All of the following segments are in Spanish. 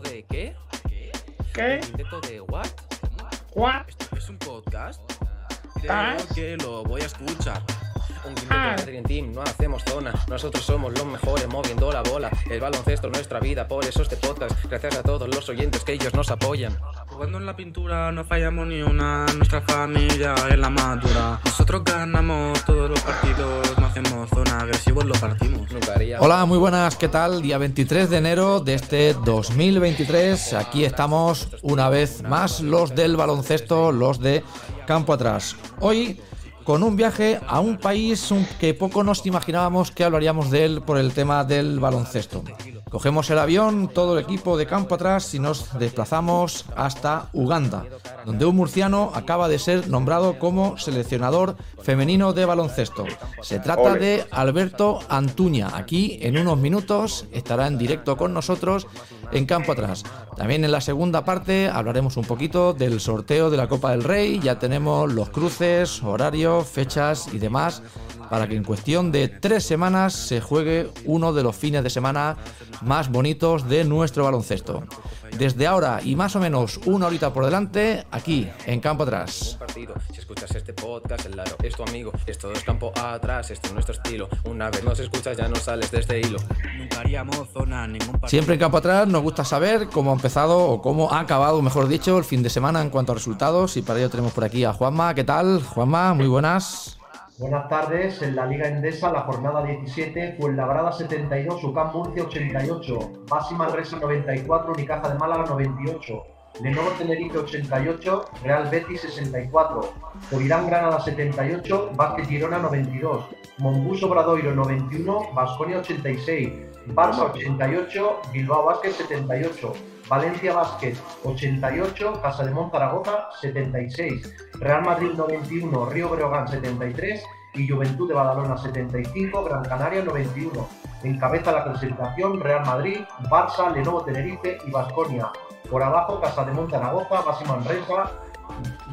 quinteto de qué? ¿Qué? ¿Quinteto de what? ¿What? ¿Esto es un podcast? ¿Ah? Creo que lo voy a escuchar. Un quinteto Ah. de Dream Team, no hacemos zona. Nosotros somos los mejores moviendo la bola. El baloncesto es nuestra vida, por eso este podcast. Gracias a todos los oyentes que ellos nos apoyan. Jugando en la pintura no fallamos ni una, nuestra familia es la madura. Nosotros ganamos todos los partidos, no hacemos zona, agresivos lo partimos. Hola, muy buenas, ¿qué tal? Día 23 de enero de este 2023. Aquí estamos una vez más los del baloncesto, los de campo atrás. Hoy con un viaje a un país que poco nos imaginábamos que hablaríamos de él por el tema del baloncesto. Cogemos el avión, todo el equipo de campo atrás y nos desplazamos hasta Uganda, donde un murciano acaba de ser nombrado como seleccionador femenino de baloncesto. Se trata de Alberto Antuña. Aquí en unos minutos estará en directo con nosotros en campo atrás. También en la segunda parte hablaremos un poquito del sorteo de la Copa del Rey. Ya tenemos los cruces, horarios, fechas y demás para que en cuestión de tres semanas se juegue uno de los fines de semana más bonitos de nuestro baloncesto. Desde ahora y más o menos una horita por delante, aquí en campo atrás. Si escuchas este podcast, el Laro es tu amigo. Esto es campo atrás, este es nuestro estilo. Una vez nos escuchas, ya no sales de este hilo. Nunca haríamos zona, ningún partido. Siempre en campo atrás nos gusta saber cómo ha empezado o cómo ha acabado, mejor dicho, el fin de semana en cuanto a resultados. Y para ello tenemos por aquí a Juanma. ¿Qué tal? Juanma, muy buenas. Buenas tardes, en la Liga Endesa, la jornada 17, Fuenlabrada 72, UCAM Murcia 88, Basi Manresa 94, Unicaja de Málaga 98, Lenovo Tenerife 88, Real Betis 64, Covirán Granada 78, Vázquez Girona 92, Monbus Obradoiro 91, Basconia 86, Barça 88, Bilbao Vázquez 78, Valencia Vázquez 88, Casa de Zaragoza 76, Real Madrid 91, Río Breogán 73 y Juventud de Badalona 75, Gran Canaria 91. Encabeza la clasificación Real Madrid, Barça, Lenovo Tenerife y Basconia. Por abajo Casa de Zaragoza, Basi Manresa,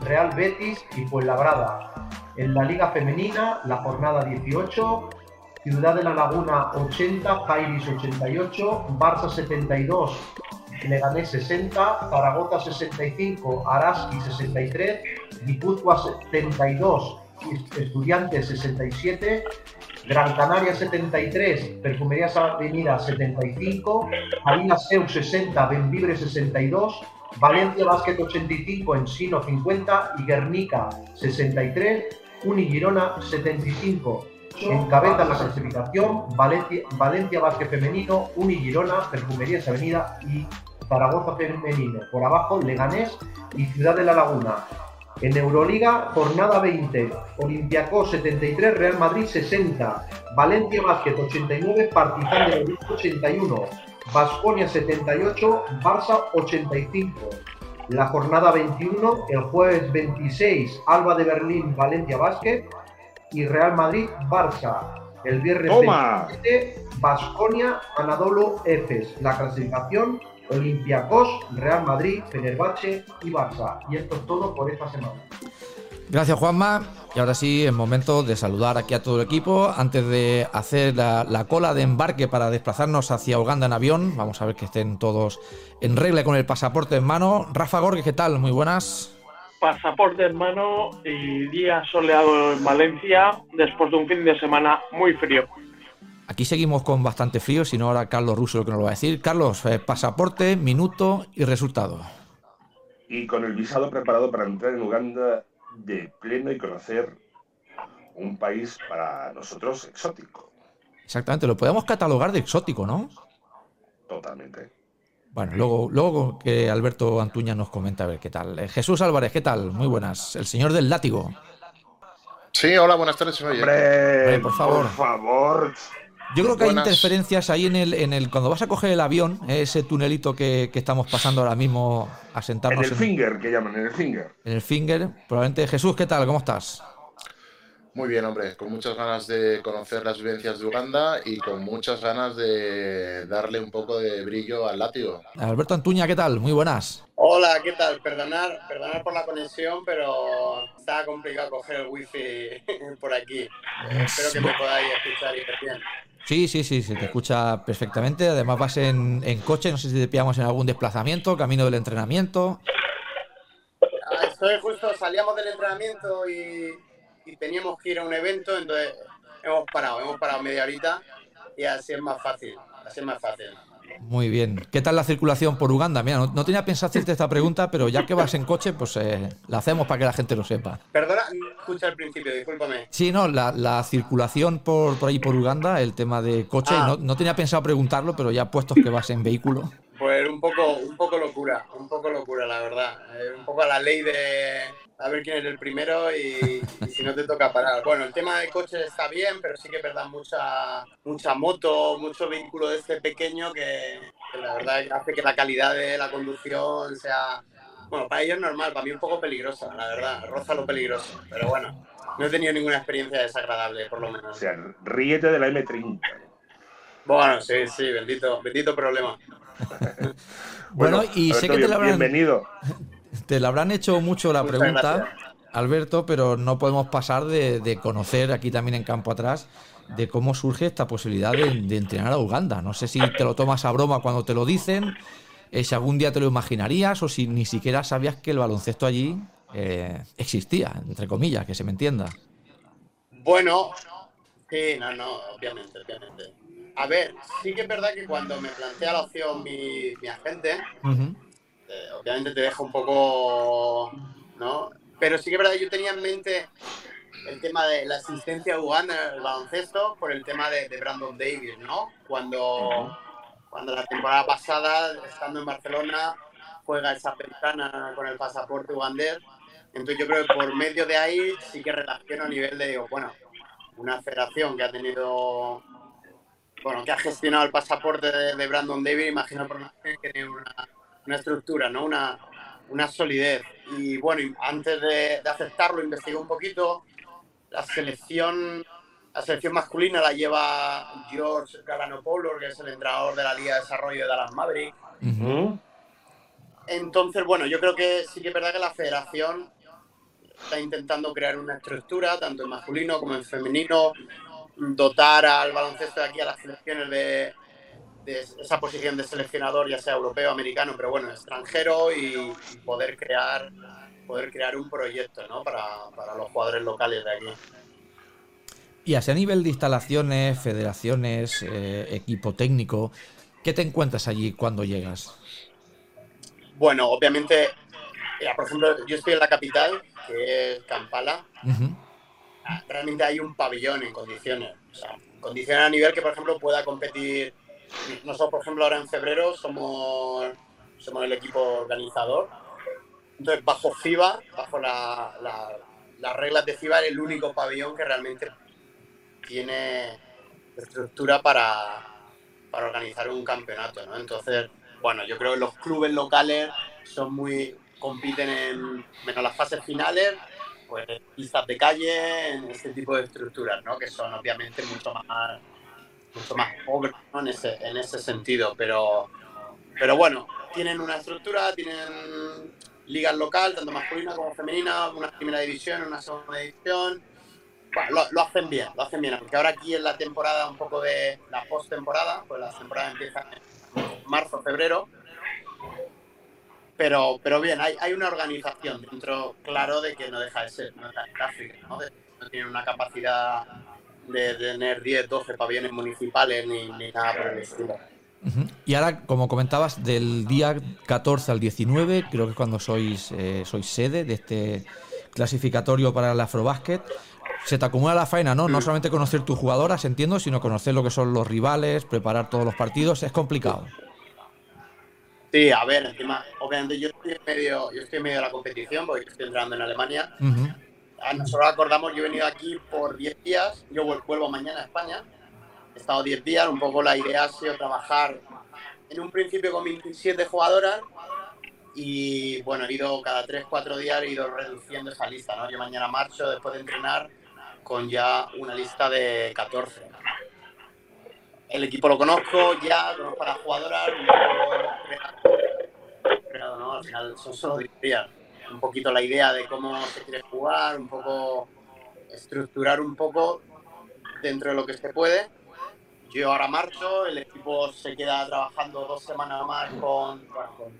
Real Betis y Fuenlabrada. En la Liga Femenina, la jornada 18, Ciudad de la Laguna 80, Jairis 88, Barça 72, Leganés 60, Zaragoza 65, Araski 63, Guipúzcoa 72, Estudiantes 67, Gran Canaria 73, Perfumerías Avenida 75, Marina Seu 60, Benvibre 62, Valencia Básquet 85, Ensino 50 y Guernica 63, Unigirona 75. Encabeza la clasificación Valencia, Valencia Básquet Femenino, Unigirona, Perfumerías Avenida y Zaragoza Femenino. Por abajo, Leganés y Ciudad de la Laguna. En Euroliga, jornada 20, Olympiacos 73, Real Madrid 60, Valencia Básquet 89, Partizan de Belgrado 81, Basconia 78, Barça 85. La jornada 21, el jueves 26, Alba de Berlín, Valencia Básquet y Real Madrid, Barça. El viernes Toma. 27, Basconia, Anadolu, Efes. La clasificación, Olympiacos, Real Madrid, Fenerbahce y Barça. Y esto es todo por esta semana. Gracias, Juanma. Y ahora sí, es momento de saludar aquí a todo el equipo. Antes de hacer la, la cola de embarque para desplazarnos hacia Uganda en avión, vamos a ver que estén todos en regla con el pasaporte en mano. Rafa Gorge, ¿qué tal? Muy buenas. Pasaporte en mano y día soleado en Valencia después de un fin de semana muy frío. Aquí seguimos con bastante frío, si no ahora Carlos Russo lo que nos lo va a decir. Carlos, eh, pasaporte, minuto y resultado. y con el visado preparado para entrar en Uganda de pleno y conocer un país para nosotros exótico, Exactamente, lo podemos catalogar de exótico, ¿no? totalmente. Bueno, luego, luego que Alberto Antuña nos comenta a ver qué tal. Eh, Jesús Álvarez, ¿qué tal? Muy buenas. El señor del látigo. Sí, hola, buenas tardes. por favor. Por favor. Yo creo que hay interferencias ahí en el, en el. Cuando vas a coger el avión, eh, ese tunelito que, que estamos pasando ahora mismo a En sentarnos el en, finger, que llaman, en el finger. en el finger. Probablemente. Jesús, ¿qué tal? ¿Cómo estás? Muy bien, hombre, con muchas ganas de conocer las vivencias de Uganda y con muchas ganas de darle un poco de brillo al látigo. Alberto Antuña, ¿qué tal? Muy buenas. Hola, ¿qué tal? Perdonar, perdonar por la conexión, pero está complicado coger el wifi por aquí. Espero que me podáis escuchar y ver bien. Sí, sí, sí, se te escucha perfectamente. Además vas en, en coche, no sé si te pillamos en algún desplazamiento, camino del entrenamiento. Ah, Estoy justo, salíamos del entrenamiento y, y teníamos que ir a un evento, entonces hemos parado, hemos parado media horita y así es más fácil, así es más fácil. Muy bien. ¿Qué tal la circulación por Uganda? Mira, no, no tenía pensado hacerte esta pregunta, pero ya que vas en coche, pues eh, la hacemos para que la gente lo sepa. Perdona, escucha al principio, discúlpame. Sí, no, la, la circulación por, por ahí por Uganda, el tema de coche, Ah. no, no tenía pensado preguntarlo, pero ya puestos que vas en vehículo. Pues un poco, un poco locura, un poco locura, la verdad. Eh, un poco a la ley de a ver quién es el primero y, y si no te toca parar. Bueno, el tema de coches está bien, pero sí que es verdad mucha, mucha moto, mucho vehículo de este pequeño que, que la verdad hace que la calidad de la conducción sea, bueno, para ellos es normal, para mí un poco peligrosa, la verdad, roza lo peligroso. Pero bueno, no he tenido ninguna experiencia desagradable, por lo O menos. sea, ríete de la M30. Bueno, sí, sí, bendito, bendito problema. Bueno, y sé que te Alberto, la habrán, Bienvenido. te la habrán hecho mucho la Muchas pregunta, gracias. Alberto, pero no podemos pasar de, de conocer aquí también en campo atrás de cómo surge esta posibilidad de, de entrenar a Uganda. No sé si te lo tomas a broma cuando te lo dicen, eh, si algún día te lo imaginarías o si ni siquiera sabías que el baloncesto allí eh, existía, entre comillas, que se me entienda. Bueno, sí, no, no, obviamente, obviamente. A ver, sí que es verdad que cuando me plantea la opción mi, mi agente, eh, obviamente te deja un poco, ¿no? Pero sí que es verdad que yo tenía en mente el tema de la asistencia a Uganda en el baloncesto por el tema de, de Brandon Davis, ¿no? Cuando, cuando la temporada pasada, estando en Barcelona, juega esa ventana con el pasaporte ugandés. Entonces yo creo que por medio de ahí sí que relaciono a nivel de, digo, bueno, una federación que ha tenido, bueno, que ha gestionado el pasaporte de, de Brandon Davis, imagino por que tiene una, una estructura, ¿no? Una, una solidez. Y bueno, antes de, de aceptarlo, investigué un poquito. La selección, la selección masculina la lleva George Galanopoulos, que es el entrenador de la Liga de Desarrollo de Dallas Maverick. Entonces, bueno, yo creo que sí que es verdad que la federación está intentando crear una estructura, tanto en masculino como en femenino, dotar al baloncesto de aquí a las selecciones de, de esa posición de seleccionador, ya sea europeo, americano, pero bueno, extranjero y, y poder crear poder crear un proyecto ¿no? para, para los jugadores locales de aquí. Y así a nivel de instalaciones, federaciones, eh, equipo técnico, ¿qué te encuentras allí cuando llegas? Bueno, obviamente, mira, por ejemplo, yo estoy en la capital, que es Kampala, Ujú. realmente hay un pabellón en condiciones. O sea, condiciones a nivel que, por ejemplo, pueda competir. Nosotros, por ejemplo, ahora en febrero somos, somos el equipo organizador. Entonces, bajo FIBA, bajo la- la- las reglas de FIBA, es el único pabellón que realmente tiene estructura para, para organizar un campeonato. ¿no? Entonces, bueno, yo creo que los clubes locales son muy compiten en menos las fases finales pues pistas de calle, en este tipo de estructuras, ¿no? Que son obviamente mucho más mucho más pobres ¿no? en, ese, en ese sentido, pero pero bueno, tienen una estructura, tienen ligas local, tanto masculina como femenina, una primera división, una segunda división. Bueno, lo, hacen bien, lo hacen bien, aunque ahora aquí es la temporada un poco de la post-temporada, pues la temporada empieza en marzo, febrero, pero, pero bien, hay, hay una organización dentro, claro, de que no deja de ser, no deja de África, ¿no? De- no tiene una capacidad de tener 10, 12 pabellones municipales ni, nada por el estilo. Y ahora, como comentabas, del día 14 al 19, creo que es cuando sois, eh, sois sede de este clasificatorio para el Afrobásquet, se te acumula la faena, ¿no? No solamente conocer tus jugadoras, entiendo, sino conocer lo que son los rivales, preparar todos los partidos, es complicado. Sí, a ver, encima, obviamente yo estoy en medio, yo estoy en medio de la competición porque estoy entrando en Alemania. Ujú. Ah, Nosotros acordamos, yo he venido aquí por 10 días, yo vuel- vuelvo mañana a España. He estado 10 días, un poco la idea ha sido trabajar en un principio con 27 jugadoras y bueno, he ido cada 3, 4 días, he ido reduciendo esa lista, ¿no? Yo mañana marcho después de entrenar con ya una lista de 14. El equipo lo conozco ya, conozco a las jugadoras, creado, ¿no? Al final son solo 10 días un poquito la idea de cómo se quiere jugar, un poco estructurar un poco dentro de lo que se puede. Yo ahora marcho, el equipo se queda trabajando dos semanas más con,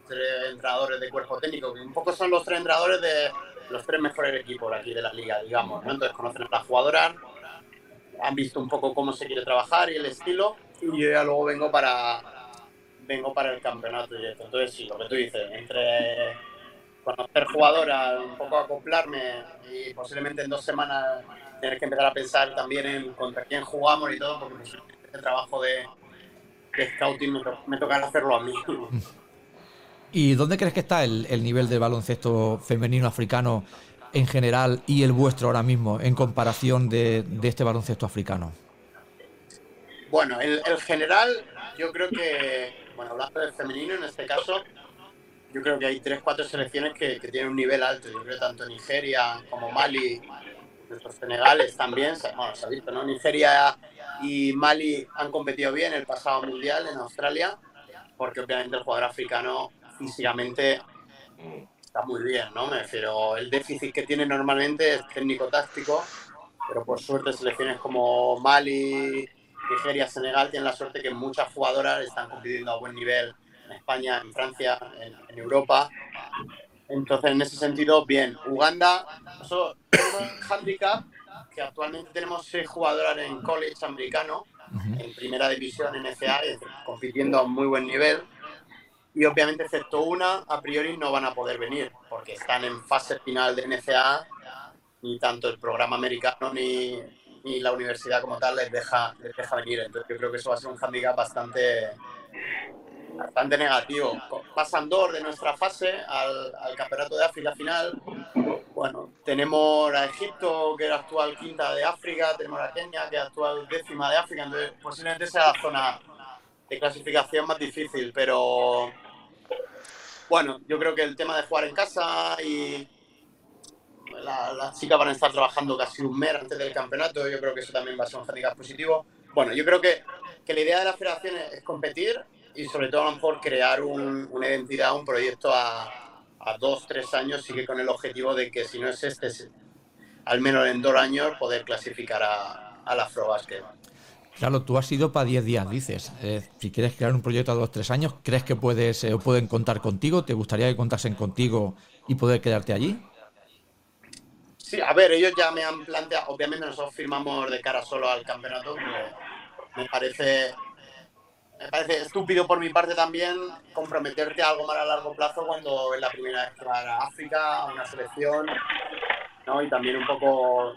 tres entrenadores de cuerpo técnico, que un poco son los tres entrenadores de los tres mejores equipos aquí de la liga, digamos. ¿no? Entonces conocen a las jugadoras, han visto un poco cómo se quiere trabajar y el estilo, y yo ya luego vengo para, vengo para el campeonato directo. Entonces, sí, lo que tú dices, entre conocer jugadoras, un poco acoplarme y posiblemente en dos semanas tener que empezar a pensar también en contra quién jugamos y todo, porque el trabajo de, de scouting me, to me toca hacerlo a mí. ¿Y dónde crees que está el, el, nivel de baloncesto femenino africano en general y el vuestro ahora mismo en comparación de, de este baloncesto africano? Bueno, el, el, general, yo creo que, bueno, hablando del femenino en este caso, yo creo que hay tres, cuatro selecciones que, que tienen un nivel alto. Yo creo tanto Nigeria como Mali, nuestros senegales también, bueno, se ha visto, ¿no? Nigeria y Mali han competido bien el pasado mundial en Australia, porque obviamente el jugador africano físicamente está muy bien, ¿no? Me refiero, el déficit que tiene normalmente es técnico-táctico, pero por suerte selecciones como Mali, Nigeria, Senegal tienen la suerte que muchas jugadoras están compitiendo a buen nivel en España, en Francia, en, en Europa. Entonces, en ese sentido, bien. Uganda, tenemos un handicap que actualmente tenemos seis jugadoras en college americano, uh -huh. en primera división en FA, compitiendo a muy buen nivel. Y obviamente, excepto una, a priori no van a poder venir, porque están en fase final de NCAA, ni tanto el programa americano ni, ni la universidad como tal les deja, les deja venir. Entonces yo creo que eso va a ser un handicap bastante, bastante negativo. Pasan dos de nuestra fase al, Campeonato de África final. Bueno, tenemos a Egipto, que era actual quinta de África, tenemos a Kenia, que es actual décima de África, entonces posiblemente sea la zona de clasificación más difícil, pero bueno, yo creo que el tema de jugar en casa y la, las chicas van a estar trabajando casi un mes antes del campeonato, yo creo que eso también va a ser un handicap positivo. Bueno, yo creo que, que la idea de la federación es, es competir y sobre todo a lo mejor crear un, una identidad, un proyecto a, a, dos, tres años, sí que con el objetivo de que si no es este, al menos en dos años poder clasificar a, a la Afrobasket. Claro, tú has ido para 10 días, dices. Eh, si quieres crear un proyecto a dos, tres años, ¿crees que puedes eh, pueden contar contigo? ¿Te gustaría que contasen contigo y poder quedarte allí? Sí, a ver, ellos ya me han planteado, obviamente nosotros firmamos de cara solo al campeonato, me parece me parece estúpido por mi parte también comprometerte a algo más a largo plazo cuando es la primera vez que vas a África, a una selección, ¿no? Y también un poco,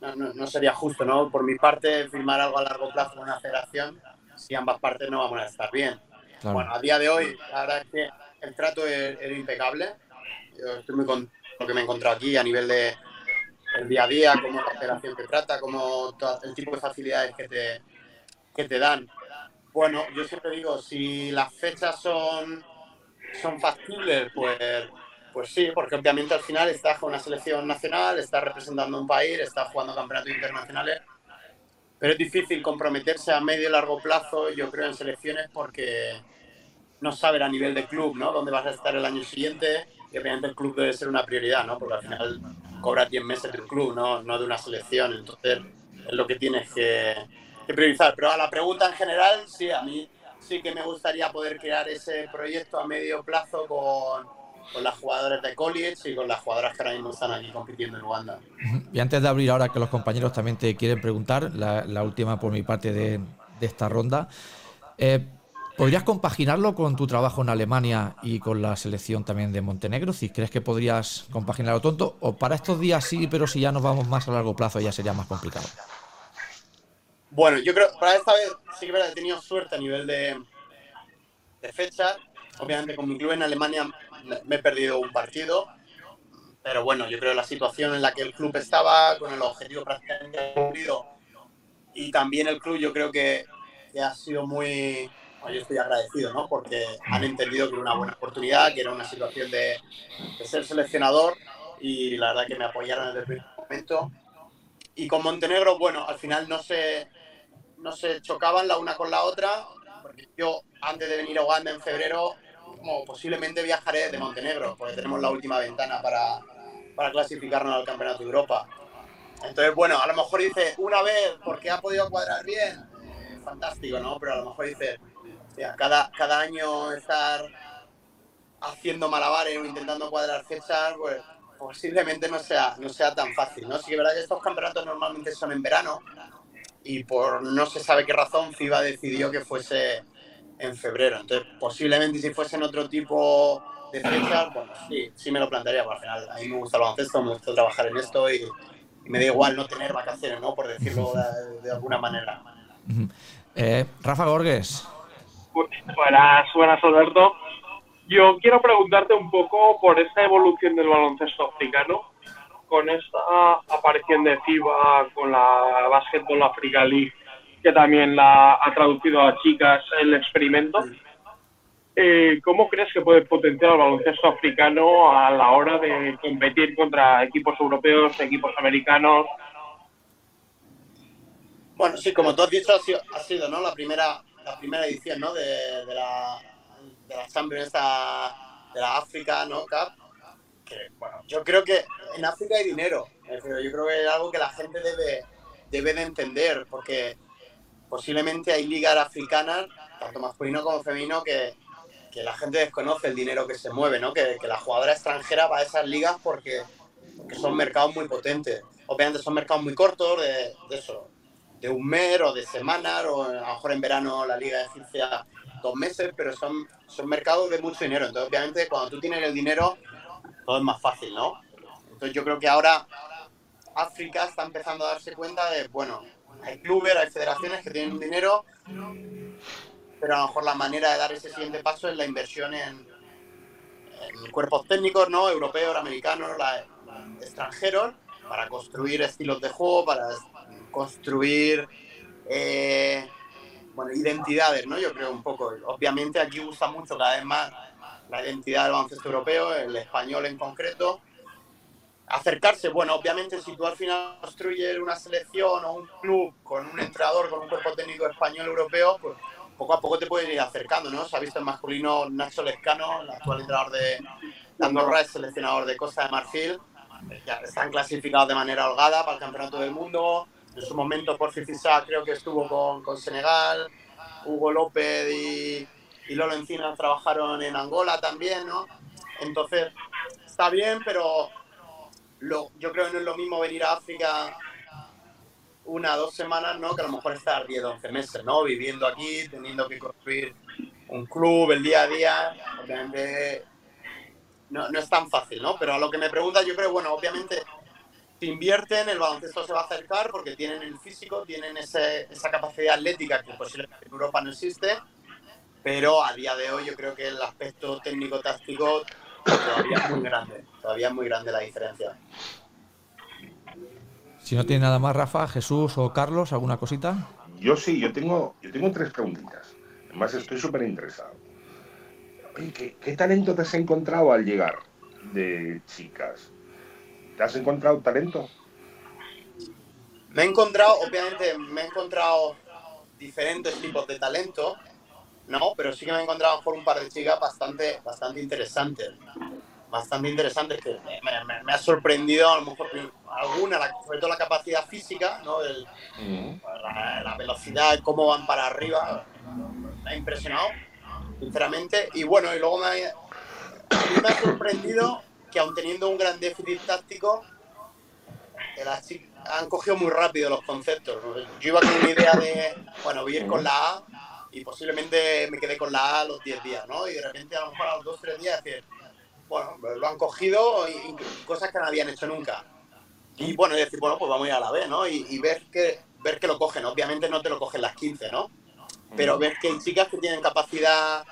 no, no, no, sería justo, ¿no? Por mi parte, firmar algo a largo plazo con una federación si ambas partes no vamos a estar bien. Claro. Bueno, a día de hoy, la verdad es que el trato es, es impecable. Yo estoy muy contento con lo que me he encontrado aquí a nivel de el día a día, cómo la federación te trata, cómo todo el tipo de facilidades que te, que te dan. Bueno, yo siempre digo, si las fechas son, son factibles, pues, pues sí, porque obviamente al final estás con una selección nacional, estás representando un país, estás jugando campeonatos internacionales, pero es difícil comprometerse a medio y largo plazo, yo creo, en selecciones porque no saber a nivel de club, ¿no? Dónde vas a estar el año siguiente y obviamente el club debe ser una prioridad, ¿no? Porque al final cobra 10 meses de un club, ¿no? no de una selección, entonces es lo que tienes que Pero a la pregunta en general, sí, a mí sí que me gustaría poder crear ese proyecto a medio plazo con, las jugadoras de college y con las jugadoras que ahora mismo están aquí compitiendo en Uganda. Y antes de abrir ahora que los compañeros también te quieren preguntar, la, última por mi parte de, de esta ronda, eh, ¿podrías compaginarlo con tu trabajo en Alemania y con la selección también de Montenegro? Si crees que podrías compaginarlo tonto, o para estos días sí, pero si ya nos vamos más a largo plazo ya sería más complicado. Bueno, yo creo, para esta vez sí que he tenido suerte a nivel de, de fecha. Obviamente con mi club en Alemania me he perdido un partido, pero bueno, yo creo la situación en la que el club estaba, con el objetivo prácticamente cumplido, y también el club yo creo que, que ha sido muy, yo estoy agradecido, ¿no? Porque han entendido que era una buena oportunidad, que era una situación de, de ser seleccionador, y la verdad que me apoyaron desde el primer momento. Y con Montenegro, bueno, al final no se, no se chocaban la una con la otra, porque yo antes de venir a Uganda en febrero, como posiblemente viajaré de Montenegro, porque tenemos la última ventana para, para clasificarnos al Campeonato de Europa. Entonces, bueno, a lo mejor dice una vez porque ha podido cuadrar bien, fantástico, ¿no? Pero a lo mejor mira, cada, cada año estar haciendo malabares o intentando cuadrar fechas, pues posiblemente no sea, no sea tan fácil, ¿no? Sí que verdad que estos campeonatos normalmente son en verano y por no se sabe qué razón FIBA decidió que fuese en febrero. Entonces, posiblemente si fuesen otro tipo de fechas, bueno, sí, sí me lo plantearía, porque al final a mí me gusta el baloncesto, me gusta trabajar en esto y, y me da igual no tener vacaciones, ¿no? Por decirlo de, de alguna manera. Eh, Rafa Gorges. Buenas, buenas Alberto. Yo quiero preguntarte un poco por esta evolución del baloncesto africano, con esta aparición de FIBA, con la Basketball Africa League, que también la ha traducido a chicas el experimento. Eh, ¿Cómo crees que puede potenciar el baloncesto africano a la hora de competir contra equipos europeos, equipos americanos? Bueno, sí, como tú has dicho, ha sido, ha sido ¿no? la, primera, la primera edición ¿no? de, de la, de la Champions de la África ¿no? Cup. Bueno, yo creo que en África hay dinero, eh, pero yo creo que es algo que la gente debe, debe de entender, porque posiblemente hay ligas africanas, tanto masculino como femenino, que, que la gente desconoce el dinero que se mueve, ¿no? Que, que la jugadora extranjera va a esas ligas porque, son mercados muy potentes. Obviamente son mercados muy cortos, de, de eso, de un mes o de semanas, o a lo mejor en verano la liga egipcia dos meses, pero son, son mercados de mucho dinero. Entonces, obviamente, cuando tú tienes el dinero, todo es más fácil, ¿no? Entonces, yo creo que ahora África está empezando a darse cuenta de, bueno, hay clubes, hay federaciones que tienen dinero, pero a lo mejor la manera de dar ese siguiente paso es la inversión en, cuerpos técnicos, ¿no? Europeos, americanos, extranjeros, para construir estilos de juego, para construir eh, bueno, identidades, ¿no? Yo creo un poco. Obviamente aquí gusta mucho cada vez más la identidad del baloncesto europeo, el español en concreto. Acercarse, bueno, obviamente si tú al final construyes una selección o un club con un entrenador, con un cuerpo técnico español europeo, pues poco a poco te puedes ir acercando, ¿no? Se ha visto el masculino Nacho Lescano, el actual entrenador de Andorra, es seleccionador de Costa de Marfil. Ya están clasificados de manera holgada para el Campeonato del Mundo. En su momento, por Fifisa creo que estuvo con, con Senegal. Hugo López y, y Lolo Encinas trabajaron en Angola también, ¿no? Entonces, está bien, pero lo, yo creo que no es lo mismo venir a África una dos semanas, ¿no? Que a lo mejor estar 10, 11 meses, ¿no? Viviendo aquí, teniendo que construir un club el día a día. Obviamente no, no es tan fácil, ¿no? Pero a lo que me preguntas, yo creo, bueno, obviamente si invierten, el baloncesto se va a acercar porque tienen el físico, tienen ese, esa capacidad atlética que posiblemente en Europa no existe, pero a día de hoy yo creo que el aspecto técnico-táctico todavía es muy grande, todavía es muy grande la diferencia. Si no tiene nada más, Rafa, Jesús o Carlos, ¿alguna cosita? Yo sí, yo tengo, yo tengo tres preguntitas. Además, estoy súper interesado. Oye, ¿qué, ¿qué talento te has encontrado al llegar de chicas? ¿Te has encontrado talento? Me he encontrado, obviamente, me he encontrado diferentes tipos de talento, ¿no? Pero sí que me he encontrado por un par de chicas bastante, bastante interesantes. Bastante interesantes que me, me, me ha sorprendido, a lo mejor alguna, la, sobre todo la capacidad física, ¿no? El, la, la, velocidad, cómo van para arriba, me ha impresionado, sinceramente. Y bueno, y luego me ha, me ha sorprendido que aun teniendo un gran déficit táctico, las chicas han cogido muy rápido los conceptos. Yo iba con una idea de, bueno, voy a ir con la A y posiblemente me quedé con la A a los 10 días, ¿no? Y de repente a lo mejor a los 2 3 días decir, bueno, lo han cogido y, y, cosas que no habían hecho nunca. Y bueno, decir, bueno, pues vamos a ir a la B, ¿no? Y, y, ver, que, ver que lo cogen. Obviamente no te lo cogen las 15, ¿no? Pero ver que hay chicas que tienen capacidad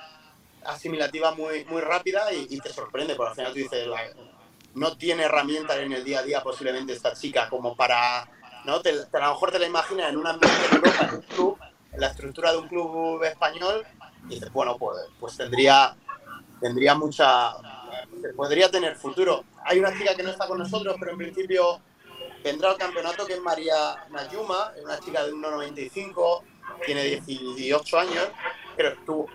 asimilativa muy, muy rápida y, te sorprende, porque al final tú dices, la, no tiene herramientas en el día a día posiblemente esta chica como para, ¿no? Te, te, a lo mejor te la imaginas en un ambiente de Europa, en un club, la estructura de un club español, y dices, bueno, pues, pues tendría, tendría mucha, podría tener futuro. Hay una chica que no está con nosotros, pero en principio vendrá al campeonato, que es María Nayuma, es una chica de 1,95, tiene 18 años, pero tú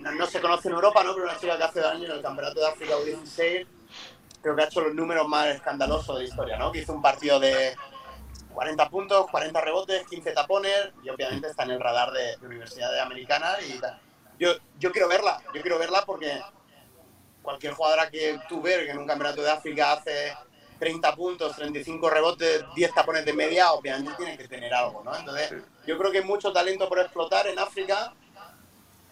no, no, se conoce en Europa, ¿no? Pero una chica que hace daño en el Campeonato de África U16 creo que ha hecho los números más escandalosos de la historia, ¿no? Que hizo un partido de 40 puntos, 40 rebotes, 15 tapones y obviamente está en el radar de, de Universidad Americana y. Yo, yo quiero verla, yo quiero verla porque cualquier jugadora que tú ves que en un campeonato de África hace 30 puntos, 35 rebotes, 10 tapones de media, obviamente tiene que tener algo, ¿no? Entonces, yo creo que hay mucho talento por explotar en África,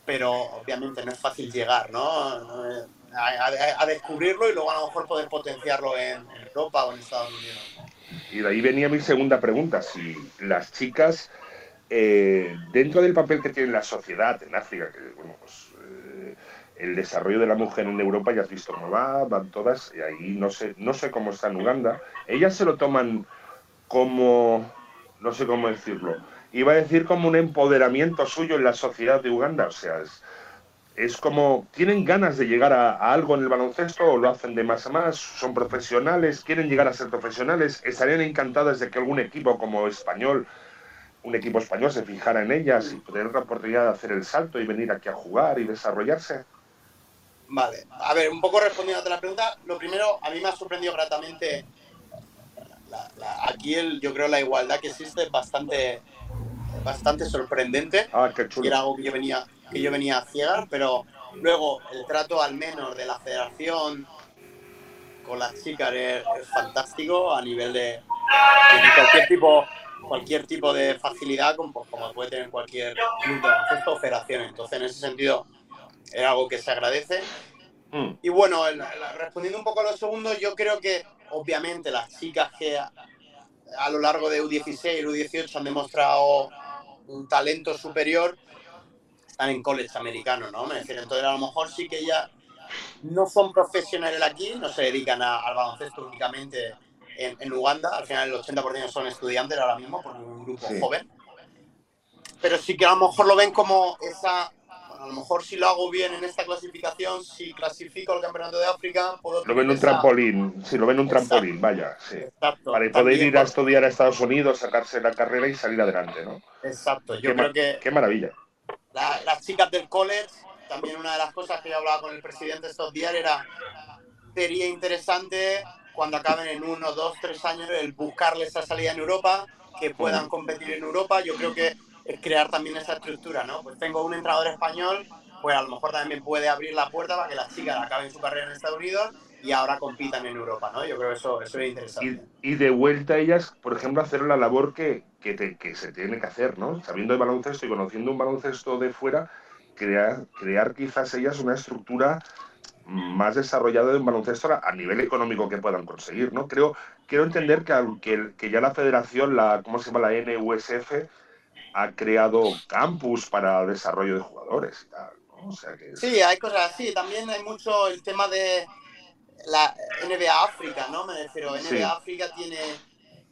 pero obviamente no es fácil llegar, ¿no? A, a- a descubrirlo y luego a lo mejor poder potenciarlo en, en Europa o en Estados Unidos. Y de ahí venía mi segunda pregunta, si las chicas, eh, dentro del papel que tiene la sociedad en África, que bueno, pues eh, el desarrollo de la mujer en Europa, ya has visto cómo va, van todas, y ahí no sé, no sé cómo está en Uganda, ellas se lo toman como, no sé cómo decirlo, iba a decir como un empoderamiento suyo en la sociedad de Uganda, o sea, es, es como, ¿tienen ganas de llegar a, a algo en el baloncesto o lo hacen de más a más? ¿Son profesionales? ¿Quieren llegar a ser profesionales? ¿Estarían encantadas de que algún equipo como español, un equipo español se fijara en ellas y tener la oportunidad de hacer el salto y venir aquí a jugar y desarrollarse? Vale, a ver, un poco respondiendo a la pregunta, lo primero, a mí me ha sorprendido gratamente, la- la- aquí el, yo creo la igualdad que existe es bastante, bastante sorprendente. Ah, qué y chulo. era algo que yo venía que yo venía a ciegar, pero luego el trato al menos de la federación con las chicas es, es fantástico a nivel de, de cualquier tipo cualquier tipo de facilidad como, como puede tener cualquier club de baloncesto o federación. Entonces, en ese sentido, es algo que se agradece. Mm, Y bueno, el- el- respondiendo un poco a lo segundo, yo creo que obviamente las chicas que a, a lo largo de U16 y U18 han demostrado un talento superior, están en college americano, ¿no? Me refiero, entonces a lo mejor sí que ya no son profesionales aquí, no se dedican a- al baloncesto únicamente en, en Uganda, al final el 80% son estudiantes ahora mismo, es un grupo Sí. joven, pero sí que a lo mejor lo ven como esa, bueno, a lo mejor si lo hago bien en esta clasificación, si clasifico al Campeonato de África, puedo Lo ven un esa- trampolín, sí, lo ven un Exacto. trampolín, vaya, sí. Exacto, Para poder también ir a por- estudiar a Estados Unidos, sacarse la carrera y salir adelante, ¿no? Exacto, yo Qué, creo que qué maravilla. La- las chicas del college, también una de las cosas que yo hablaba con el presidente estos días era, sería interesante cuando acaben en uno, dos, tres años el buscarles esa salida en Europa, que puedan competir en Europa. Yo creo que es crear también esa estructura, ¿no? Pues tengo un entrenador español, pues a lo mejor también puede abrir la puerta para que las chicas acaben su carrera en Estados Unidos y ahora compitan en Europa, ¿no? Yo creo que eso, eso es interesante. Y, y de vuelta ellas, por ejemplo, hacer la labor que, que, te- que se tiene que hacer, ¿no? Sabiendo de baloncesto y conociendo un baloncesto de fuera, crear, crear quizás ellas una estructura más desarrollada de un baloncesto a, nivel económico que puedan conseguir, ¿no? Creo, quiero entender que, que, el- que ya la federación, la, ¿cómo se llama? La NUSF, ha creado campus para desarrollo de jugadores y tal, ¿no? O sea que... Sí, hay cosas así. También hay mucho el tema de la NBA África, ¿no? Me refiero, NBA Sí. África tiene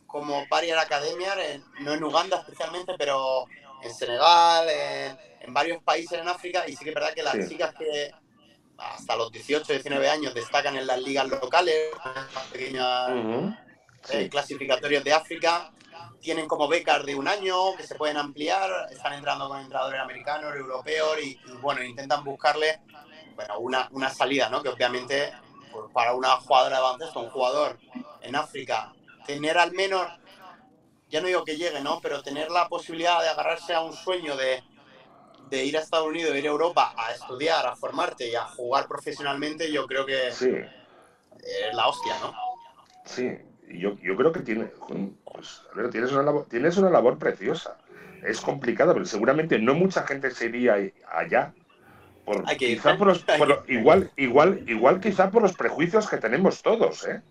como varias academias, en- no en Uganda especialmente, pero en Senegal, en, en varios países en África, y sí que es verdad que las Sí. chicas que hasta los 18, 19 años destacan en las ligas locales, las pequeñas Ujú. eh, Sí. clasificatorios de África, tienen como becas de un año que se pueden ampliar, están entrando con entrenadores americanos, europeos y, y, bueno, intentan buscarle bueno, una, una salida, ¿no? Que obviamente para una jugadora de baloncesto, un jugador en África, tener al menos, ya no digo que llegue, ¿no? Pero tener la posibilidad de agarrarse a un sueño de, de ir a Estados Unidos, ir a Europa a estudiar, a formarte y a jugar profesionalmente, yo creo que Sí. es la hostia, ¿no? Sí, y yo, yo creo que tiene, pues, ver, tienes, una labor, tienes una labor preciosa. Es complicada, pero seguramente no mucha gente se iría allá. Por, Hay que ir, quizá por los, Hay por lo- que- igual, igual, igual quizá por los prejuicios que tenemos todos, ¿eh?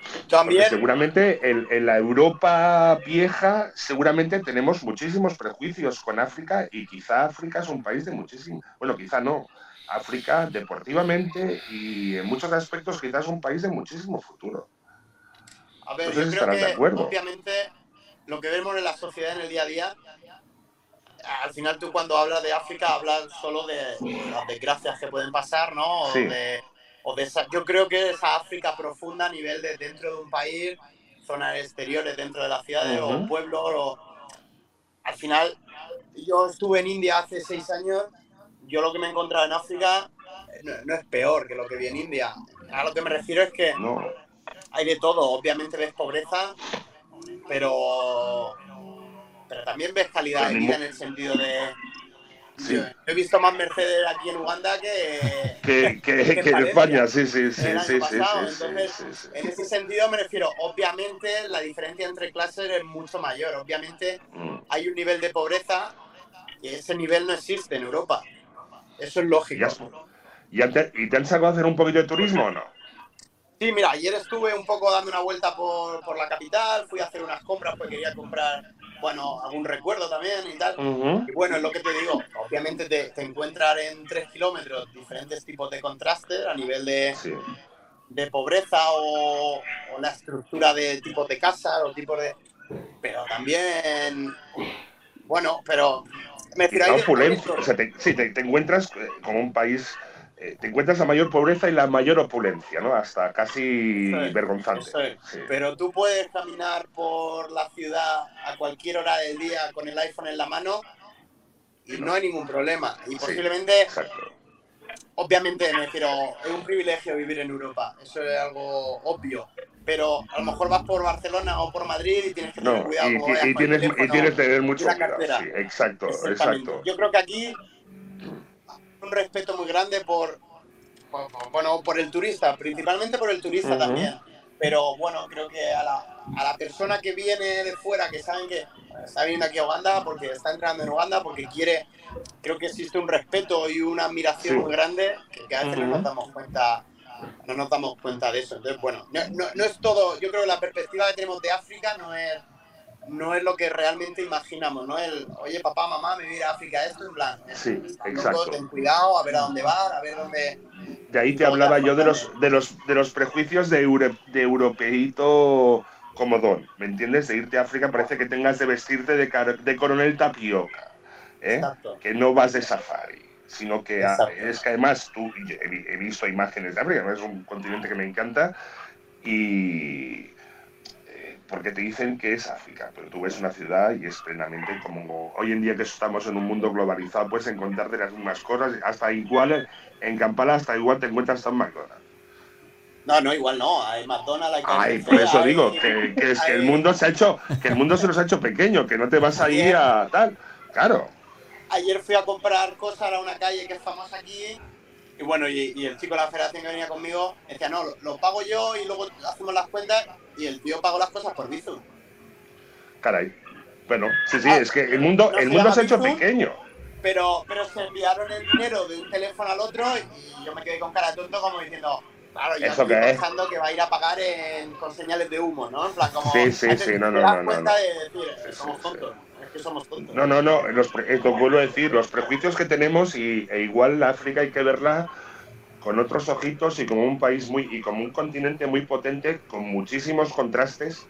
Porque También, seguramente en, en la Europa vieja, seguramente tenemos muchísimos prejuicios con África y quizá África es un país de muchísimo, bueno, quizá no. África deportivamente y en muchos aspectos quizás es un país de muchísimo futuro. a ver, sé yo creo de acuerdo. obviamente lo que vemos en la sociedad en el día a día, al final tú cuando hablas de África hablas solo de las desgracias que pueden pasar, ¿no? O Sí. de, o de esa, yo creo que esa África profunda a nivel de dentro de un país, zonas exteriores dentro de las ciudades o pueblos. o- Al final, yo estuve en India hace seis años, yo lo que me he encontrado en África no, no es peor que lo que vi en India. A lo que me refiero es que No, hay de todo. Obviamente ves pobreza, pero, pero también ves calidad Pero de vida en el sentido de... Sí. Yo he visto más Mercedes aquí en Uganda que, Que, que, que que en. España, sí, sí, sí, sí, sí, Entonces, en ese sentido me refiero, obviamente la diferencia entre clases es mucho mayor. Obviamente Mm. hay un nivel de pobreza y ese nivel no existe en Europa. Eso es ¿Y, lógico. y ante- ¿Y te han sacado a hacer un poquito de turismo o no? Sí, mira, ayer estuve un poco dando una vuelta por, por la capital, fui a hacer unas compras porque quería comprar, bueno, algún recuerdo también y tal. Y bueno, es lo que te digo, obviamente te, te encuentras en tres kilómetros diferentes tipos de contrastes a nivel de, Sí. de pobreza o, o la estructura de tipos de casa o tipos de... Pero también, bueno, pero me Y la opulencia, o sea, te, sí, te, te encuentras eh, como un país, eh, te encuentras la mayor pobreza y la mayor opulencia, ¿no? Hasta casi vergonzante. es. Sí. Pero tú puedes caminar por la ciudad a cualquier hora del día con el iPhone en la mano y no hay ningún problema. Y Sí. posiblemente, Exacto. obviamente, me refiero, es un privilegio vivir en Europa. Eso es algo obvio. Pero a lo mejor vas por Barcelona o por Madrid y tienes que tener No, cuidado y, y- y tienes, y tienes que tener mucho cuidado. Sí, exacto, exacto. Yo creo que aquí un respeto muy grande por, por- por- bueno, por el turista, principalmente por el turista Ujú. también. Pero bueno, creo que a la, a la persona que viene de fuera, que saben que está viniendo aquí a Uganda porque está entrando en Uganda, porque quiere, creo que existe un respeto y una admiración Sí. muy grande que, a veces no Ujú. nos damos cuenta no nos damos cuenta de eso. Entonces, bueno, no, no- no es todo, yo creo que la perspectiva que tenemos de África no es no es lo que realmente imaginamos, ¿no? El, oye, papá, mamá, me voy a ir a África, esto en plan. Sí, están exacto. ten cuidado, a ver a dónde van, a ver dónde. De ahí te hablaba yo de los, de los, de los prejuicios de, euro- de europeíto comodón, ¿me entiendes? De irte a África parece que tengas de vestirte de, coronel tapioca, ¿eh? Que no vas de safari, sino que a- es que además tú, he, he visto imágenes de África, ¿no? es un continente que me encanta, y eh, porque te dicen que es África, pero tú ves una ciudad y es plenamente como hoy en día que estamos en un mundo globalizado, puedes encontrarte las mismas cosas, hasta igual en Kampala, hasta igual te encuentras hasta en McDonald's. No, no, igual no, hay McDonald's, hay Ay, por eso hay- digo que, que es que el mundo se ha hecho, que el mundo se nos ha hecho pequeño, que no te vas a ir a tal, claro. Ayer fui a comprar cosas a una calle que es famosa aquí. Y bueno, y, y el chico de la federación que venía conmigo decía, no, lo, lo pago yo y luego hacemos las cuentas y el tío pagó las cosas por Bizum. Caray. Bueno, sí, sí, Ah, es que el mundo, ¿no el mundo se ha hecho pequeño. Pero, pero se enviaron el dinero de un teléfono al otro y yo me quedé con cara de tonto como diciendo, claro, yo ¿Eso estoy qué es? pensando que va a ir a pagar en- con señales de humo, ¿no? En plan, como, Sí, sí, sí, no, no, de decir, Sí, somos sí. tontos, que somos tontos. No, no, no, los, eh, vuelvo a decir, los prejuicios que tenemos y e igual la África hay que verla con otros ojitos y como un país muy y como un continente muy potente con muchísimos contrastes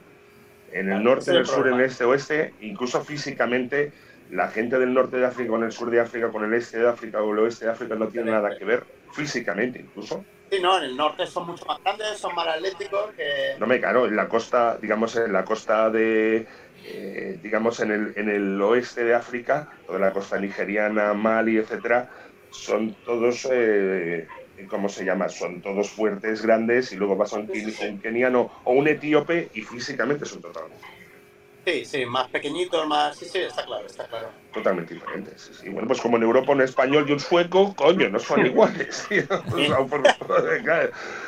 en el norte, en el sur, en el este, oeste, incluso físicamente la gente del norte de África con el sur de África, con el este de África o el oeste de África no tiene nada que ver físicamente incluso. Sí, no, en el norte son mucho más grandes, son más atléticos que... No me claro, en la costa, digamos, en la costa de, eh, digamos, en el, en el oeste de África, toda la costa nigeriana, Mali, etcétera, son todos, eh, ¿cómo se llama? Son todos fuertes, grandes, y luego vas a un, un keniano o un etíope y físicamente son totalmente, Sí, sí, más pequeñitos, más... Sí, sí, está claro, está claro. totalmente diferentes. sí, sí. Bueno, pues como en Europa un español y un sueco, coño, no son iguales. tío. Por-.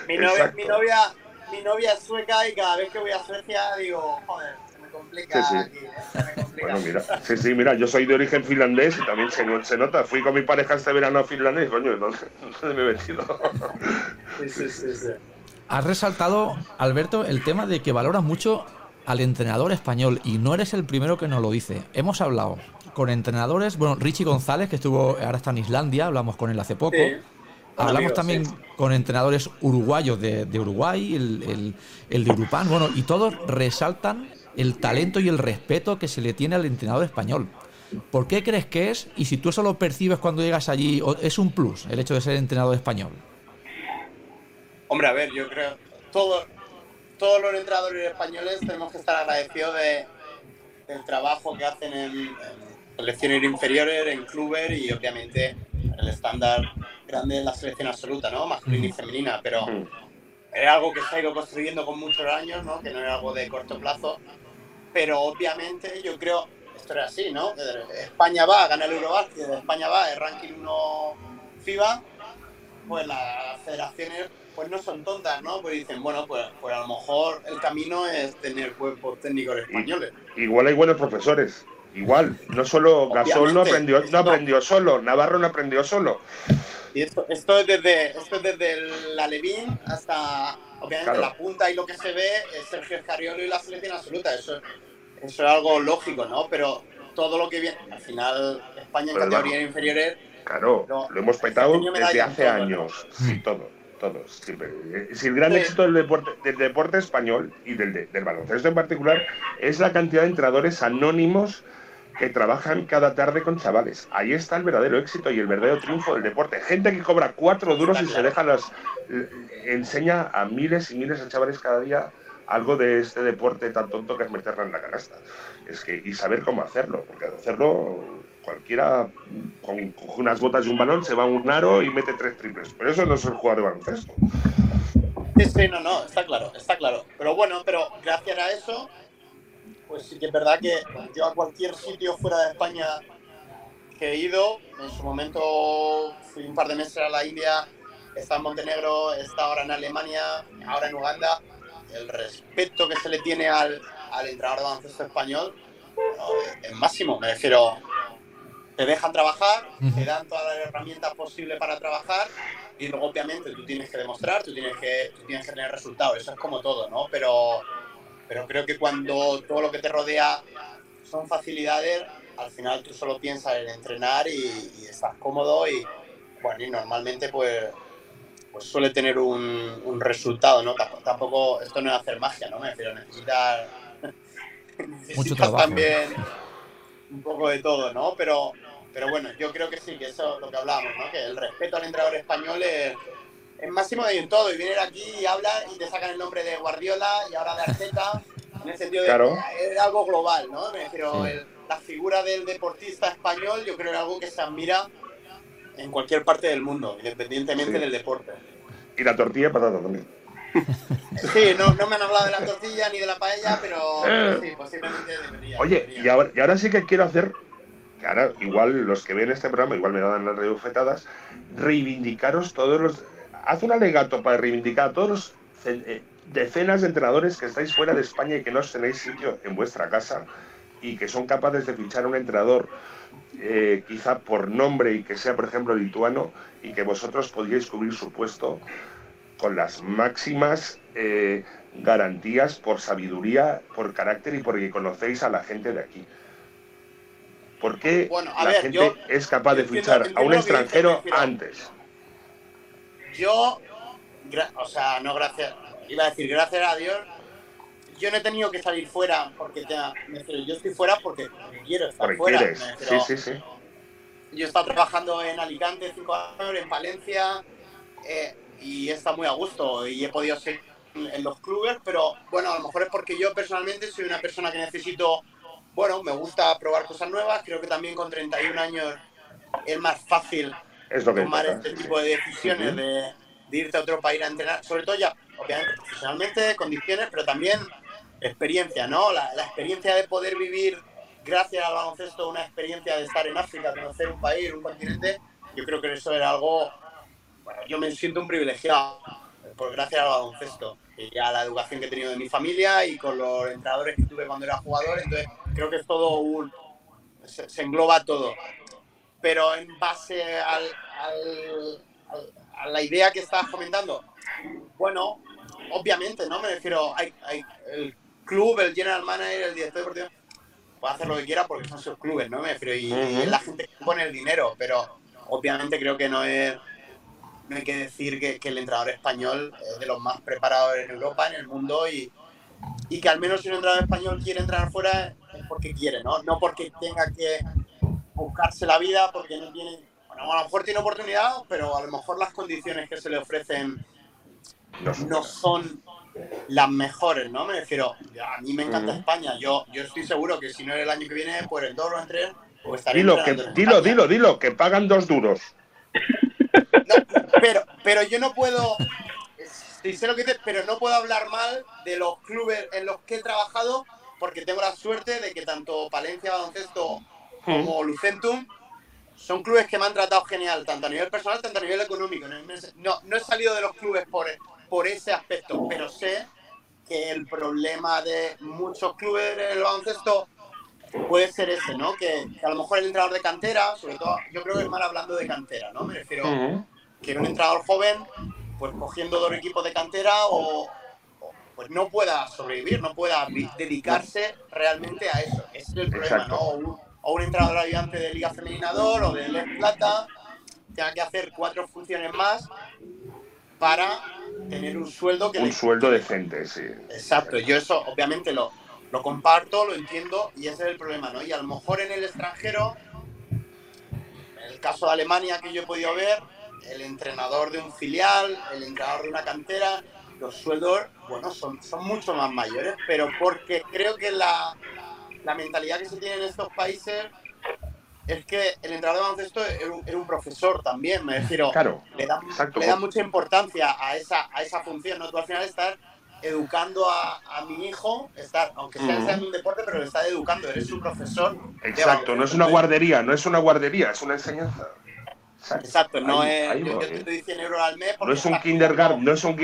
Mi novia, mi, novia, mi novia es sueca y cada vez que voy a Suecia digo, joder, me complica Sí, sí. aquí, ¿eh? se me complica. Bueno, mira, sí, sí, mira, yo soy de origen finlandés y también se, se nota. Fui con mi pareja este verano a Finlandia y coño, ¿dónde, dónde me he metido? Sí, sí, sí, sí. Has resaltado, Alberto, el tema de que valoras mucho al entrenador español y no eres el primero que nos lo dice. Hemos hablado con entrenadores, bueno, Richie González, que estuvo, ahora está en Islandia, hablamos con él hace poco. Sí. Hablamos amigo, también sí. con entrenadores uruguayos de, de Uruguay, el, el- el de Urupán, bueno, y todos resaltan el talento y el respeto que se le tiene al entrenador español. ¿Por qué crees que es? Y si tú eso lo percibes cuando llegas allí, ¿o ¿es un plus el hecho de ser entrenador español? Hombre, a ver, yo creo todo, todos los entrenadores españoles tenemos que estar agradecidos de, del trabajo que hacen en, en selecciones inferiores, en clubes y obviamente el estándar grande en la selección absoluta, ¿no? Masculina y femenina, pero Mm. Es algo que se ha ido construyendo con muchos años, ¿no? Que no es algo de corto plazo. pero obviamente yo creo, esto era así, ¿no? España va, a ganar el Eurobasket, España va, el ranking 1 FIBA, pues las federaciones pues no son tontas, ¿no? Pues dicen, bueno, pues, pues a lo mejor el camino es tener cuerpos técnicos españoles. Igual hay buenos profesores. Igual, no solo Gasol no aprendió, no aprendió solo, Navarro no aprendió solo. Y esto, esto es desde, esto es desde la Levín hasta, obviamente, la punta y lo que se ve es Sergio Escariolo y la selección absoluta. Eso, eso es algo lógico, ¿no? Pero todo lo que viene, al final, España en categoría inferiores. Claro, lo, hemos petado desde hace años. Sí, todo todos. Si el gran éxito del deporte, del deporte español y del, del baloncesto en particular es la cantidad de entrenadores anónimos que trabajan cada tarde con chavales. Ahí está el verdadero éxito y el verdadero triunfo del deporte. Gente que cobra cuatro duros y se deja las. enseña a miles y miles de chavales cada día algo de este deporte tan tonto que es meterla en la canasta. Es que, y saber cómo hacerlo, porque hacerlo cualquiera con, unas botas y un balón se va a un aro y mete tres triples. Pero eso no es el jugador de baloncesto. Sí, sí, no, no, está claro, está claro. Pero bueno, pero gracias a eso pues sí que es verdad que yo a cualquier sitio fuera de España que he ido, en su momento fui un par de meses a la India, está en Montenegro, está ahora en Alemania, ahora en Uganda, el respeto que se le tiene al, al entrenador de baloncesto español es máximo, me refiero, te dejan trabajar, te dan todas las herramientas posibles para trabajar y luego obviamente tú tienes que demostrar, tú tienes que, tú tienes que tener resultados, eso es como todo, ¿no? Pero pero creo que cuando todo lo que te rodea son facilidades, al final tú solo piensas en entrenar y, estás cómodo y, bueno, y normalmente pues, pues suele tener un, resultado, ¿no? Tampoco, esto no es hacer magia, ¿no? Me refiero, necesitas, Mucho trabajo. también un poco de todo, ¿no? Pero, pero bueno, yo creo que sí, que eso es lo que hablábamos, ¿no? Que el respeto al entrenador español es es máximo de todo y vienen aquí y hablan y te sacan el nombre de Guardiola y ahora de Arteta en el sentido de que es algo global, ¿no? Pero la figura del deportista español yo creo que es algo que se admira en cualquier parte del mundo, independientemente del deporte. Y la tortilla patata también. Sí, no, no, me han hablado de la tortilla ni de la paella, pero, eh. sí, posiblemente debería. Oye, Y, ahora, y ahora sí que quiero hacer, que ahora igual los que ven este programa, igual me dan las redufetadas, reivindicaros todos los haz un alegato para reivindicar a todos los eh, decenas de entrenadores que estáis fuera de España y que no tenéis sitio en vuestra casa y que son capaces de fichar a un entrenador eh, quizá por nombre y que sea, por ejemplo, lituano y que vosotros podríais cubrir su puesto con las máximas eh, garantías por sabiduría, por carácter y porque conocéis a la gente de aquí. ¿Por qué la gente es capaz de fichar a un extranjero antes? Yo, o sea, no gracias, iba a decir gracias a Dios, yo no he tenido que salir fuera porque ya, yo estoy fuera porque, quiero estar fuera. sí, sí, sí. Yo he estado trabajando en Alicante cinco años, en Valencia, eh, y estado muy a gusto y he podido ser en los clubes, pero bueno, a lo mejor es porque yo personalmente soy una persona que necesito, bueno, me gusta probar cosas nuevas, creo que también con 31 años es más fácil es lo que tomar este tipo de decisiones de, irte a otro país a entrenar, sobre todo ya, obviamente, profesionalmente, condiciones, pero también experiencia, ¿no? La, experiencia de poder vivir, gracias al baloncesto, una experiencia de estar en África, conocer un país, un continente, yo creo que eso era algo, bueno, yo me siento un privilegiado, por gracias al baloncesto y a la educación que he tenido de mi familia y con los entrenadores que tuve cuando era jugador, entonces creo que es todo un, se engloba todo pero en base al, a la idea que estabas comentando, bueno, obviamente, ¿no? Me refiero, hay, hay, el club, el general manager, el director deportivo, puede hacer lo que quiera porque son sus clubes, ¿no? Me refiero, y, la gente pone el dinero, pero obviamente creo que no es, no hay que decir que, que, el entrenador español es de los más preparados en Europa, en el mundo, y, y que al menos si un entrenador español quiere entrar fuera es porque quiere, ¿no? No porque tenga que buscarse la vida porque no tiene, bueno, a lo mejor tiene oportunidad, pero a lo mejor las condiciones que se le ofrecen no son las mejores, ¿no? Me refiero, a mí me encanta España, yo, yo estoy seguro que si no es el año que viene, pues el dos o en tres, pues estaré dilo, que, dilo, dilo, dilo, que pagan dos duros. pero, pero yo no puedo, sé lo que dices, pero no puedo hablar mal de los clubes en los que he trabajado porque tengo la suerte de que tanto Palencia Baloncesto como Lucentum son clubes que me han tratado genial, tanto a nivel personal, tanto a nivel económico. No, no he salido de los clubes por, por ese aspecto, pero sé que el problema de muchos clubes del baloncesto puede ser ese, ¿no? Que, a lo mejor el entrenador de cantera, sobre todo, yo creo que es mal hablando de cantera, ¿no? Me refiero que un entrenador joven, pues cogiendo dos equipos de cantera o, pues no pueda sobrevivir, no pueda dedicarse realmente a eso. Ese es el problema, ¿no? O un, entrenador ayudante de Liga Femeninador o de Les Plata tenga que hacer cuatro funciones más para tener un sueldo que... Un sueldo decente, sí. Exacto, yo eso obviamente lo, lo comparto, lo entiendo y ese es el problema, ¿no? Y a lo mejor en el extranjero, en el caso de Alemania que yo he podido ver, el entrenador de un filial, el entrenador de una cantera, los sueldos, bueno, son, son mucho más mayores, pero porque creo que la, la mentalidad que se tiene en estos países es que el entrenador de baloncesto es un, profesor también, me refiero. Claro, le da, le da mucha importancia a esa, a esa función, ¿no? Tú al final estás educando a, a mi hijo, estar, aunque sea, en un deporte, pero le estás educando, eres un profesor. Exacto, no es una guardería, no es una guardería, es una enseñanza. Exacto, no es. yo, te doy 100 euros al mes. No es un kindergarten, no es un,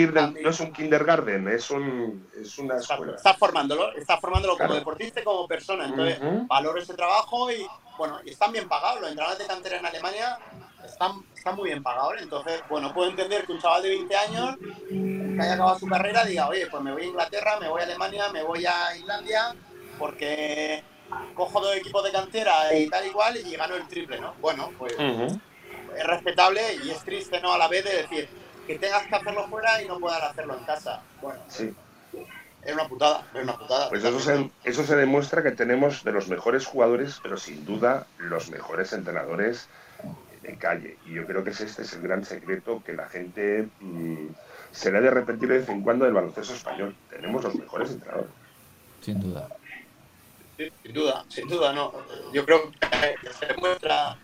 no es un kindergarten, es, un, es una escuela. Estás formándolo, estás formándolo como deportista y como persona. Entonces, valoro ese trabajo y, bueno, y están bien pagados. Los entrenadores de cantera en Alemania están, están muy bien pagados. Entonces, bueno, puedo entender que un chaval de 20 años que haya acabado su carrera diga, oye, pues me voy a Inglaterra, me voy a Alemania, me voy a Islandia, porque cojo dos equipos de cantera y tal y cual y gano el triple, ¿no? Bueno, pues es respetable y es triste, ¿no? A la vez de decir que tengas que hacerlo fuera y no puedas hacerlo en casa. Bueno, sí. es una putada, es una putada. Pues eso se, eso se demuestra que tenemos de los mejores jugadores, pero sin duda los mejores entrenadores de calle. Y yo creo que este es el gran secreto que la gente mm, se le ha de repetir de vez en cuando del baloncesto español. Tenemos los mejores entrenadores. Sin duda. sin duda, sin duda, no. Yo creo que se demuestra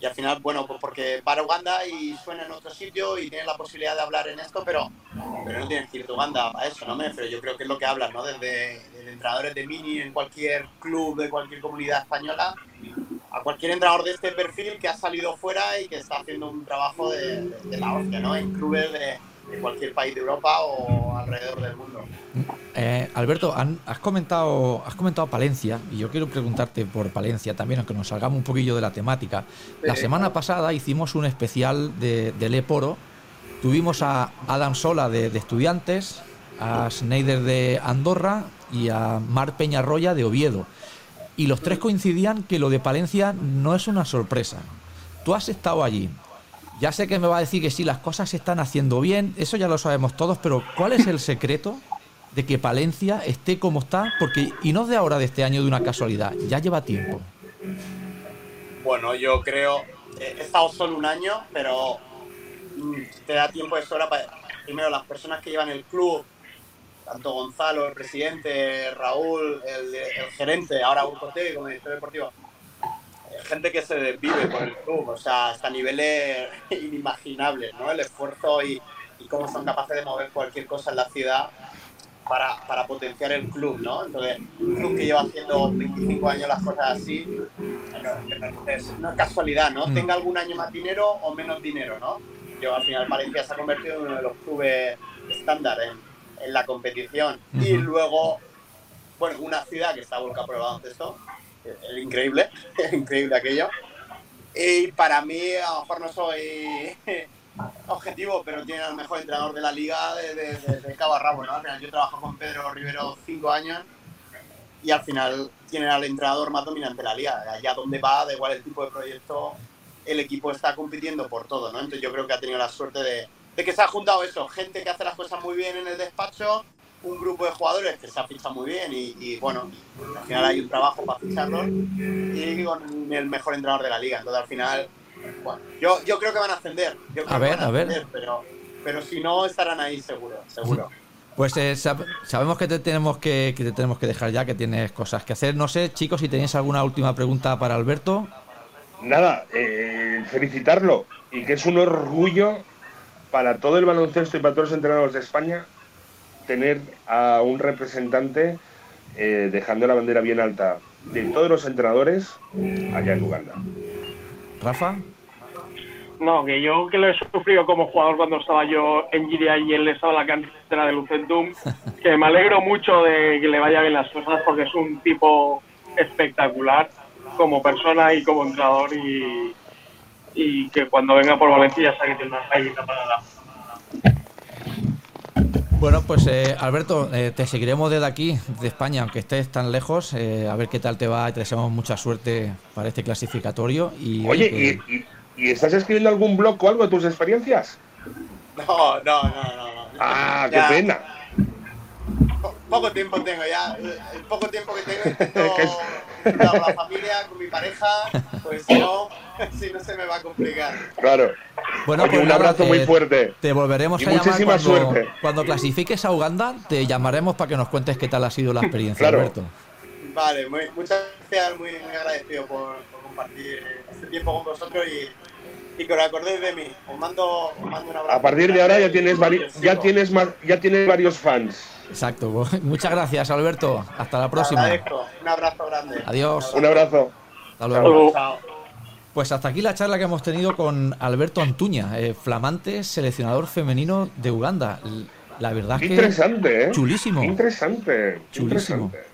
y al final, bueno, pues porque para Uganda y suena en otro sitio y tiene la posibilidad de hablar en esto, pero, pero no tiene que ir de Uganda a eso, ¿no? Pero yo creo que es lo que hablan, ¿no? Desde, entrenadores de mini en cualquier club de cualquier comunidad española a cualquier entrenador de este perfil que ha salido fuera y que está haciendo un trabajo de, la hostia, ¿no? En clubes de, de cualquier país de Europa o alrededor del mundo. Eh, Alberto, has, comentado, has comentado Palencia y yo quiero preguntarte por Palencia también, aunque nos salgamos un poquillo de la temática. La semana pasada hicimos un especial de, de Leporo. Tuvimos a Adam Sola de, Estudiantes, a Schneider de Andorra y a Mar Peñarroya de Oviedo. Y los tres coincidían que lo de Palencia no es una sorpresa. Tú has estado allí, ya sé que me va a decir que sí, las cosas se están haciendo bien, eso ya lo sabemos todos, pero ¿cuál es el secreto de que Palencia esté como está? Porque, y no de ahora, de este año, de una casualidad, ya lleva tiempo. Bueno, yo creo, he estado solo un año, pero mm, te da tiempo de sobra para, primero, las personas que llevan el club, tanto Gonzalo, el presidente, Raúl, el, gerente, ahora Urcote como director deportivo, gente que se desvive por el club, o sea, hasta niveles inimaginables, ¿no? El esfuerzo y, cómo son capaces de mover cualquier cosa en la ciudad para, para, potenciar el club, ¿no? Entonces, un club que lleva haciendo 25 años las cosas así, no, es, casualidad, ¿no? Mm. Tenga algún año más dinero o menos dinero, ¿no? Yo al final Valencia se ha convertido en uno de los clubes estándar en, en la competición. Y luego, bueno, una ciudad que está volcada por el baloncesto, es increíble, increíble aquello. Y para mí, a lo mejor no soy objetivo, pero tiene el mejor entrenador de la liga desde de, cabo a rabo, ¿no? Al final yo trabajo con Pedro Rivero cinco años y al final tiene al entrenador más dominante de la liga. Allá donde va, da igual el tipo de proyecto, el equipo está compitiendo por todo, ¿no? Entonces yo creo que ha tenido la suerte de, de que se ha juntado eso, gente que hace las cosas muy bien en el despacho un grupo de jugadores que se ha fichado muy bien y, bueno, al final hay un trabajo para ficharlos y con el mejor entrenador de la liga. Entonces al final, bueno, yo, yo creo que van a ascender. a ver, a, ver. Pero, pero si no, estarán ahí seguro, seguro. Pues eh, sabemos que te, tenemos que, que te tenemos que dejar ya, que tienes cosas que hacer. No sé, chicos, si tenéis alguna última pregunta para Alberto. Nada, eh, felicitarlo y que es un orgullo para todo el baloncesto y para todos los entrenadores de España tener a un representante eh, dejando la bandera bien alta de todos los entrenadores allá en Uganda. Rafa. No, que yo que lo he sufrido como jugador cuando estaba yo en Giria y él estaba en la cantera de Lucentum, que me alegro mucho de que le vaya bien las cosas porque es un tipo espectacular como persona y como entrenador y, y que cuando venga por Valencia ya sabe que tiene una gallina para la... Bueno, pues eh, Alberto, eh, te seguiremos desde aquí, de España, aunque estés tan lejos, eh, a ver qué tal te va. Te deseamos mucha suerte para este clasificatorio. Y, Oye, que- ¿y, y- y estás escribiendo algún blog o algo de tus experiencias? No, no, no, no. no. Ah, qué Ya, pena. po- Poco tiempo tengo ya. El el poco tiempo que tengo intento con la familia, con mi pareja, pues si no, si no se me va a complicar. Claro. Bueno, Oye, pues un abrazo muy eh, fuerte. Te volveremos Y a llamar muchísima cuando, suerte. cuando clasifiques a Uganda. Te llamaremos para que nos cuentes qué tal ha sido la experiencia, Claro. Alberto. Vale, muy- muchas gracias, muy, muy agradecido por, por compartir este tiempo con vosotros y, y que os acordéis de mí. Os mando, os mando un abrazo. A partir de ahora ya tienes, ya tienes, más, ya tienes varios fans. Exacto. Muchas gracias, Alberto. Hasta la próxima. Un abrazo grande. Adiós. Un abrazo. Hasta luego. Chao. Pues hasta aquí la charla que hemos tenido con Alberto Antuña, eh, flamante seleccionador femenino de Uganda. La verdad Qué es que interesante, ¿eh? chulísimo. Qué interesante. qué Chulísimo. interesante.